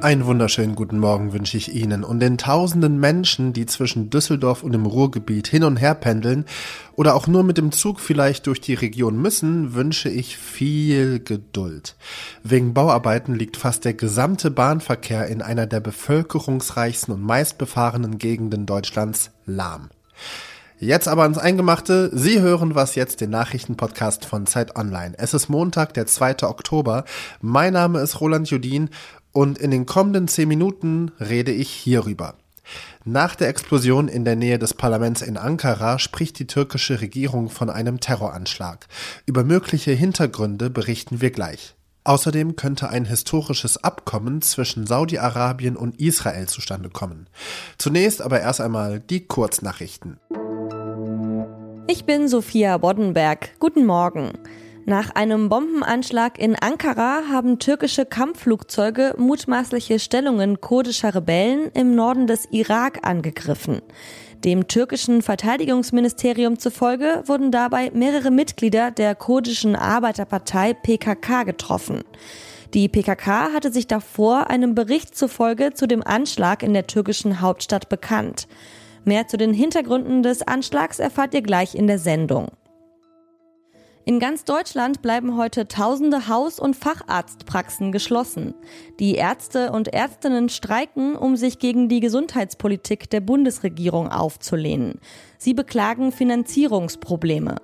Einen wunderschönen guten Morgen wünsche ich Ihnen und den tausenden Menschen, die zwischen Düsseldorf und dem Ruhrgebiet hin und her pendeln oder auch nur mit dem Zug vielleicht durch die Region müssen, wünsche ich viel Geduld. Wegen Bauarbeiten liegt fast der gesamte Bahnverkehr in einer der bevölkerungsreichsten und meistbefahrenen Gegenden Deutschlands lahm. Jetzt aber ans Eingemachte. Sie hören was jetzt, den Nachrichtenpodcast von Zeit Online. Es ist Montag, der 2. Oktober. Mein Name ist Roland Judin und in den kommenden zehn Minuten rede ich hierüber. Nach der Explosion in der Nähe des Parlaments in Ankara spricht die türkische Regierung von einem Terroranschlag. Über mögliche Hintergründe berichten wir gleich. Außerdem könnte ein historisches Abkommen zwischen Saudi-Arabien und Israel zustande kommen. Zunächst aber erst einmal die Kurznachrichten. Ich bin Sophia Boddenberg. Guten Morgen. Nach einem Bombenanschlag in Ankara haben türkische Kampfflugzeuge mutmaßliche Stellungen kurdischer Rebellen im Norden des Irak angegriffen. Dem türkischen Verteidigungsministerium zufolge wurden dabei mehrere Mitglieder der kurdischen Arbeiterpartei PKK getroffen. Die PKK hatte sich davor einem Bericht zufolge zu dem Anschlag in der türkischen Hauptstadt bekannt. Mehr zu den Hintergründen des Anschlags erfahrt ihr gleich in der Sendung. In ganz Deutschland bleiben heute tausende Haus- und Facharztpraxen geschlossen. Die Ärzte und Ärztinnen streiken, um sich gegen die Gesundheitspolitik der Bundesregierung aufzulehnen. Sie beklagen Finanzierungsprobleme.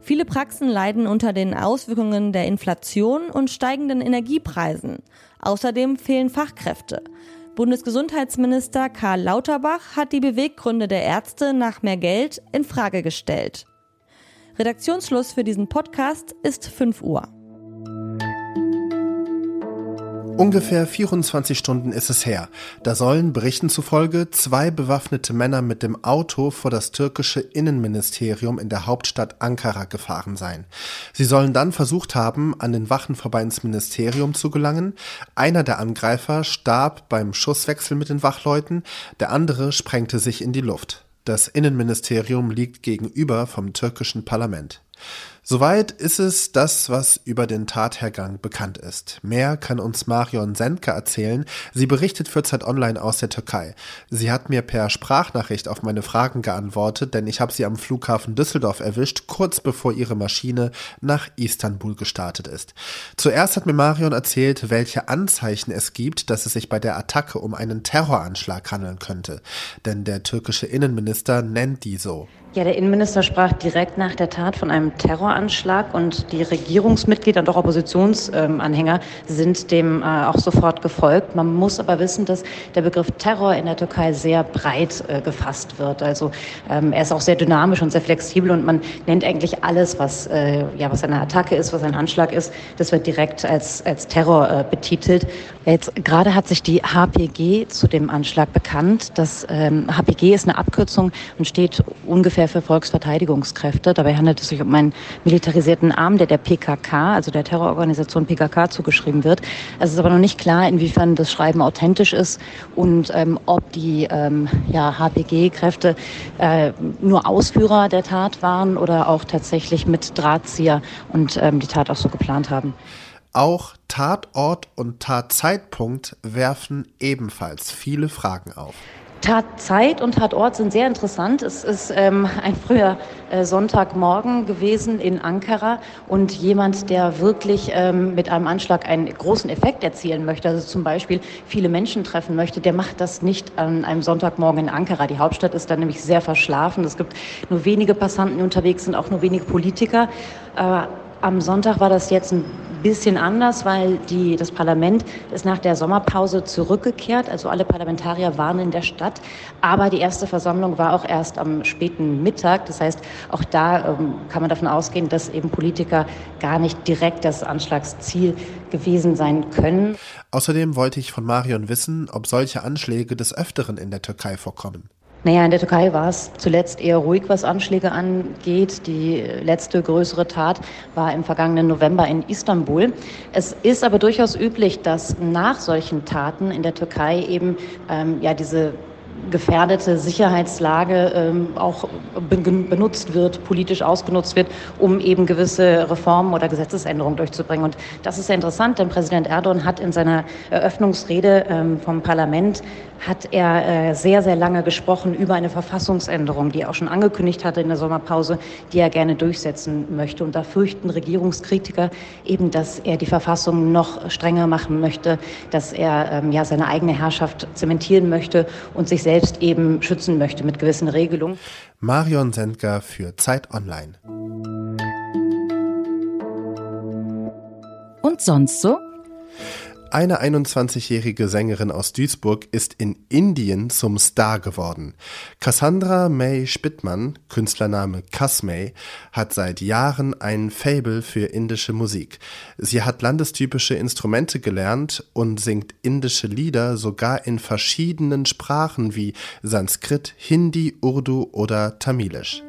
Viele Praxen leiden unter den Auswirkungen der Inflation und steigenden Energiepreisen. Außerdem fehlen Fachkräfte. Bundesgesundheitsminister Karl Lauterbach hat die Beweggründe der Ärzte nach mehr Geld in Frage gestellt. Redaktionsschluss für diesen Podcast ist 5 Uhr. Ungefähr 24 Stunden ist es her. Da sollen Berichten zufolge zwei bewaffnete Männer mit dem Auto vor das türkische Innenministerium in der Hauptstadt Ankara gefahren sein. Sie sollen dann versucht haben, an den Wachen vorbei ins Ministerium zu gelangen. Einer der Angreifer starb beim Schusswechsel mit den Wachleuten, der andere sprengte sich in die Luft. Das Innenministerium liegt gegenüber vom türkischen Parlament. Soweit ist es das, was über den Tathergang bekannt ist. Mehr kann uns Marion Sendke erzählen. Sie berichtet für Zeit Online aus der Türkei. Sie hat mir per Sprachnachricht auf meine Fragen geantwortet, denn ich habe sie am Flughafen Düsseldorf erwischt, kurz bevor ihre Maschine nach Istanbul gestartet ist. Zuerst hat mir Marion erzählt, welche Anzeichen es gibt, dass es sich bei der Attacke um einen Terroranschlag handeln könnte. Denn der türkische Innenminister nennt die so. Ja, der Innenminister sprach direkt nach der Tat von einem Terroranschlag und die Regierungsmitglieder und auch Oppositionsanhänger sind dem äh, auch sofort gefolgt. Man muss aber wissen, dass der Begriff Terror in der Türkei sehr breit äh, gefasst wird. Also ähm, er ist auch sehr dynamisch und sehr flexibel und man nennt eigentlich alles, was, äh, ja, was eine Attacke ist, was ein Anschlag ist, das wird direkt als, als Terror betitelt. Jetzt gerade hat sich die HPG zu dem Anschlag bekannt. Das ähm, HPG ist eine Abkürzung und steht ungefähr für Volksverteidigungskräfte. Dabei handelt es sich um einen militarisierten Arm, der der PKK, also der Terrororganisation PKK, zugeschrieben wird. Es ist aber noch nicht klar, inwiefern das Schreiben authentisch ist und ähm, ob die ähm, ja, HPG-Kräfte äh, nur Ausführer der Tat waren oder auch tatsächlich mit Drahtzieher und ähm, die Tat auch so geplant haben. Auch Tatort und Tatzeitpunkt werfen ebenfalls viele Fragen auf. Tatzeit und Tatort sind sehr interessant. Es ist ähm, ein früher äh, Sonntagmorgen gewesen in Ankara und jemand, der wirklich ähm, mit einem Anschlag einen großen Effekt erzielen möchte, also zum Beispiel viele Menschen treffen möchte, der macht das nicht an einem Sonntagmorgen in Ankara. Die Hauptstadt ist dann nämlich sehr verschlafen. Es gibt nur wenige Passanten, die unterwegs sind, auch nur wenige Politiker. Äh, am Sonntag war das jetzt ein bisschen anders, weil die, das Parlament ist nach der Sommerpause zurückgekehrt. Also alle Parlamentarier waren in der Stadt. Aber die erste Versammlung war auch erst am späten Mittag. Das heißt, auch da ähm, kann man davon ausgehen, dass eben Politiker gar nicht direkt das Anschlagsziel gewesen sein können. Außerdem wollte ich von Marion wissen, ob solche Anschläge des Öfteren in der Türkei vorkommen. Naja, in der Türkei war es zuletzt eher ruhig, was Anschläge angeht. Die letzte größere Tat war im vergangenen November in Istanbul. Es ist aber durchaus üblich, dass nach solchen Taten in der Türkei eben ähm, ja diese gefährdete Sicherheitslage ähm, auch benutzt wird, politisch ausgenutzt wird, um eben gewisse Reformen oder Gesetzesänderungen durchzubringen. Und das ist sehr interessant, denn Präsident Erdogan hat in seiner Eröffnungsrede ähm, vom Parlament hat er äh, sehr, sehr lange gesprochen über eine Verfassungsänderung, die er auch schon angekündigt hatte in der Sommerpause, die er gerne durchsetzen möchte. Und da fürchten Regierungskritiker eben, dass er die Verfassung noch strenger machen möchte, dass er ähm, ja seine eigene Herrschaft zementieren möchte und sich selbst eben schützen möchte mit gewissen Regelungen. Marion Sendker für Zeit Online. Und sonst so? Eine 21-jährige Sängerin aus Duisburg ist in Indien zum Star geworden. Cassandra May Spittmann, Künstlername Kasmay, hat seit Jahren ein Fable für indische Musik. Sie hat landestypische Instrumente gelernt und singt indische Lieder sogar in verschiedenen Sprachen wie Sanskrit, Hindi, Urdu oder Tamilisch.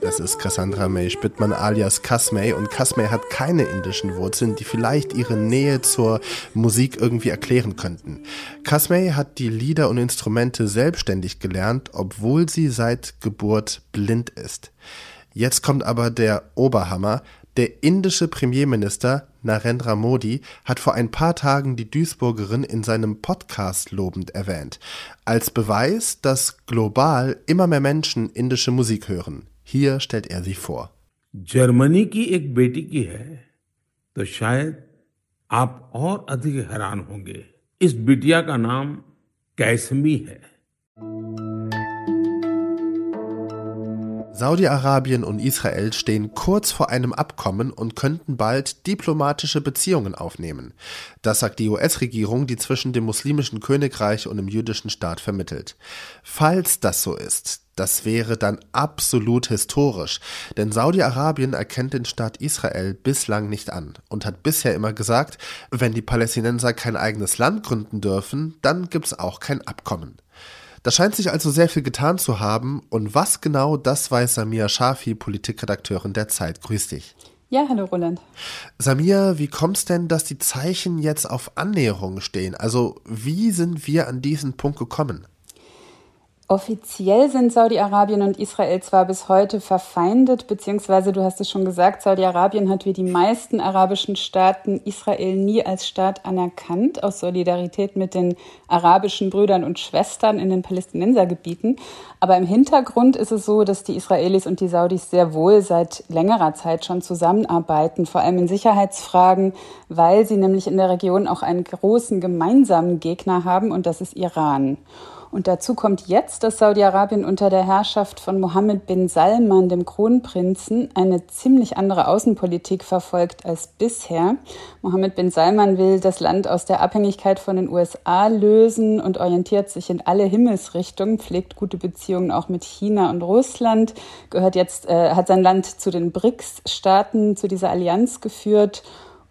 Das ist Cassandra May Spittmann alias Kasmay und Kasmay hat keine indischen Wurzeln, die vielleicht ihre Nähe zur Musik irgendwie erklären könnten. Kasmay hat die Lieder und Instrumente selbstständig gelernt, obwohl sie seit Geburt blind ist. Jetzt kommt aber der Oberhammer. Der indische Premierminister Narendra Modi hat vor ein paar Tagen die Duisburgerin in seinem Podcast lobend erwähnt, als Beweis, dass global immer mehr Menschen indische Musik hören. Hier stellt er sie vor. Germany की एक बेटी की है तो शायद आप और अधिक हैरान होंगे इस बिटिया का नाम कैसमी है Saudi-Arabien und Israel stehen kurz vor einem Abkommen und könnten bald diplomatische Beziehungen aufnehmen. Das sagt die US-Regierung, die zwischen dem muslimischen Königreich und dem jüdischen Staat vermittelt. Falls das so ist, das wäre dann absolut historisch, denn Saudi-Arabien erkennt den Staat Israel bislang nicht an und hat bisher immer gesagt, wenn die Palästinenser kein eigenes Land gründen dürfen, dann gibt's auch kein Abkommen. Da scheint sich also sehr viel getan zu haben. Und was genau, das weiß Samia Shafi, Politikredakteurin der Zeit. Grüß dich. Ja, hallo Roland. Samia, wie kommt es denn, dass die Zeichen jetzt auf Annäherung stehen? Also wie sind wir an diesen Punkt gekommen? Offiziell sind Saudi-Arabien und Israel zwar bis heute verfeindet, beziehungsweise du hast es schon gesagt, Saudi-Arabien hat wie die meisten arabischen Staaten Israel nie als Staat anerkannt, aus Solidarität mit den arabischen Brüdern und Schwestern in den Palästinensergebieten. Aber im Hintergrund ist es so, dass die Israelis und die Saudis sehr wohl seit längerer Zeit schon zusammenarbeiten, vor allem in Sicherheitsfragen, weil sie nämlich in der Region auch einen großen gemeinsamen Gegner haben und das ist Iran. Und dazu kommt jetzt, dass Saudi-Arabien unter der Herrschaft von Mohammed bin Salman, dem Kronprinzen, eine ziemlich andere Außenpolitik verfolgt als bisher. Mohammed bin Salman will das Land aus der Abhängigkeit von den USA lösen und orientiert sich in alle Himmelsrichtungen, pflegt gute Beziehungen auch mit China und Russland, gehört jetzt, äh, hat sein Land zu den BRICS-Staaten, zu dieser Allianz geführt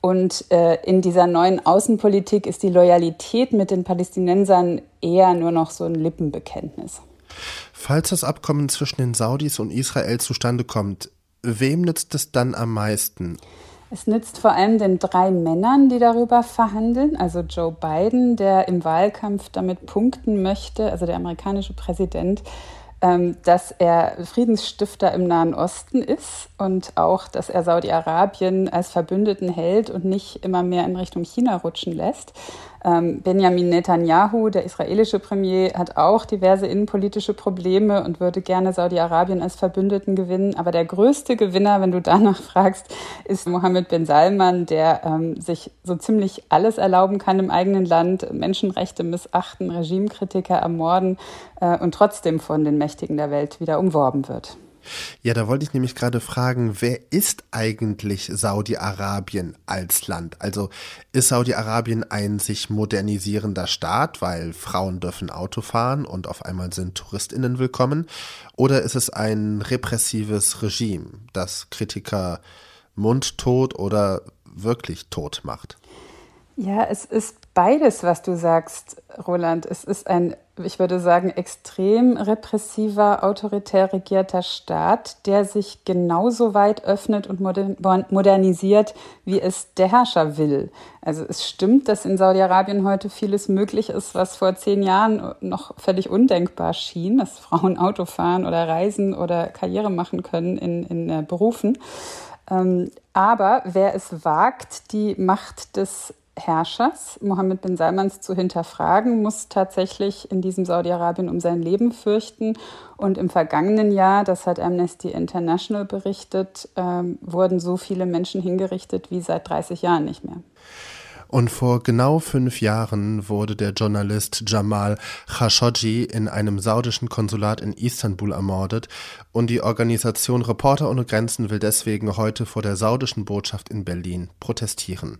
und äh, in dieser neuen Außenpolitik ist die Loyalität mit den Palästinensern eher nur noch so ein Lippenbekenntnis. Falls das Abkommen zwischen den Saudis und Israel zustande kommt, wem nützt es dann am meisten? Es nützt vor allem den drei Männern, die darüber verhandeln, also Joe Biden, der im Wahlkampf damit punkten möchte, also der amerikanische Präsident, dass er Friedensstifter im Nahen Osten ist und auch, dass er Saudi-Arabien als Verbündeten hält und nicht immer mehr in Richtung China rutschen lässt. Ähm, Benjamin Netanyahu, der israelische Premier, hat auch diverse innenpolitische Probleme und würde gerne Saudi-Arabien als Verbündeten gewinnen. Aber der größte Gewinner, wenn du danach fragst, ist Mohammed bin Salman, der ähm, sich so ziemlich alles erlauben kann im eigenen Land, Menschenrechte missachten, Regimekritiker ermorden äh, und trotzdem von den Mächtigen der Welt wieder umworben wird. Ja, da wollte ich nämlich gerade fragen, wer ist eigentlich Saudi-Arabien als Land? Also ist Saudi-Arabien ein sich modernisierender Staat, weil Frauen dürfen Auto fahren und auf einmal sind Touristinnen willkommen? Oder ist es ein repressives Regime, das Kritiker mundtot oder wirklich tot macht? Ja, es ist beides, was du sagst, Roland. Es ist ein, ich würde sagen, extrem repressiver, autoritär regierter Staat, der sich genauso weit öffnet und modernisiert, wie es der Herrscher will. Also es stimmt, dass in Saudi-Arabien heute vieles möglich ist, was vor zehn Jahren noch völlig undenkbar schien, dass Frauen Auto fahren oder reisen oder Karriere machen können in, in äh, Berufen. Ähm, aber wer es wagt, die Macht des Herrschers, Mohammed bin Salmans, zu hinterfragen, muss tatsächlich in diesem Saudi-Arabien um sein Leben fürchten. Und im vergangenen Jahr, das hat Amnesty International berichtet, ähm, wurden so viele Menschen hingerichtet wie seit 30 Jahren nicht mehr. Und vor genau fünf Jahren wurde der Journalist Jamal Khashoggi in einem saudischen Konsulat in Istanbul ermordet und die Organisation Reporter ohne Grenzen will deswegen heute vor der saudischen Botschaft in Berlin protestieren.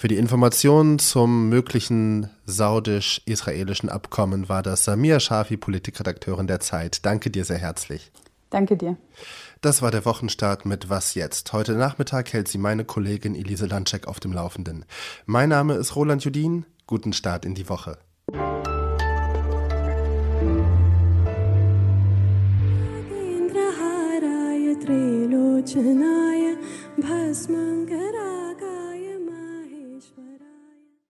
Für die Informationen zum möglichen saudisch-israelischen Abkommen war das Samir Shafi, Politikredakteurin der Zeit. Danke dir sehr herzlich. Danke dir. Das war der Wochenstart mit Was jetzt? Heute Nachmittag hält sie meine Kollegin Elise Landcheck auf dem Laufenden. Mein Name ist Roland Judin. Guten Start in die Woche. भस्मङ्करा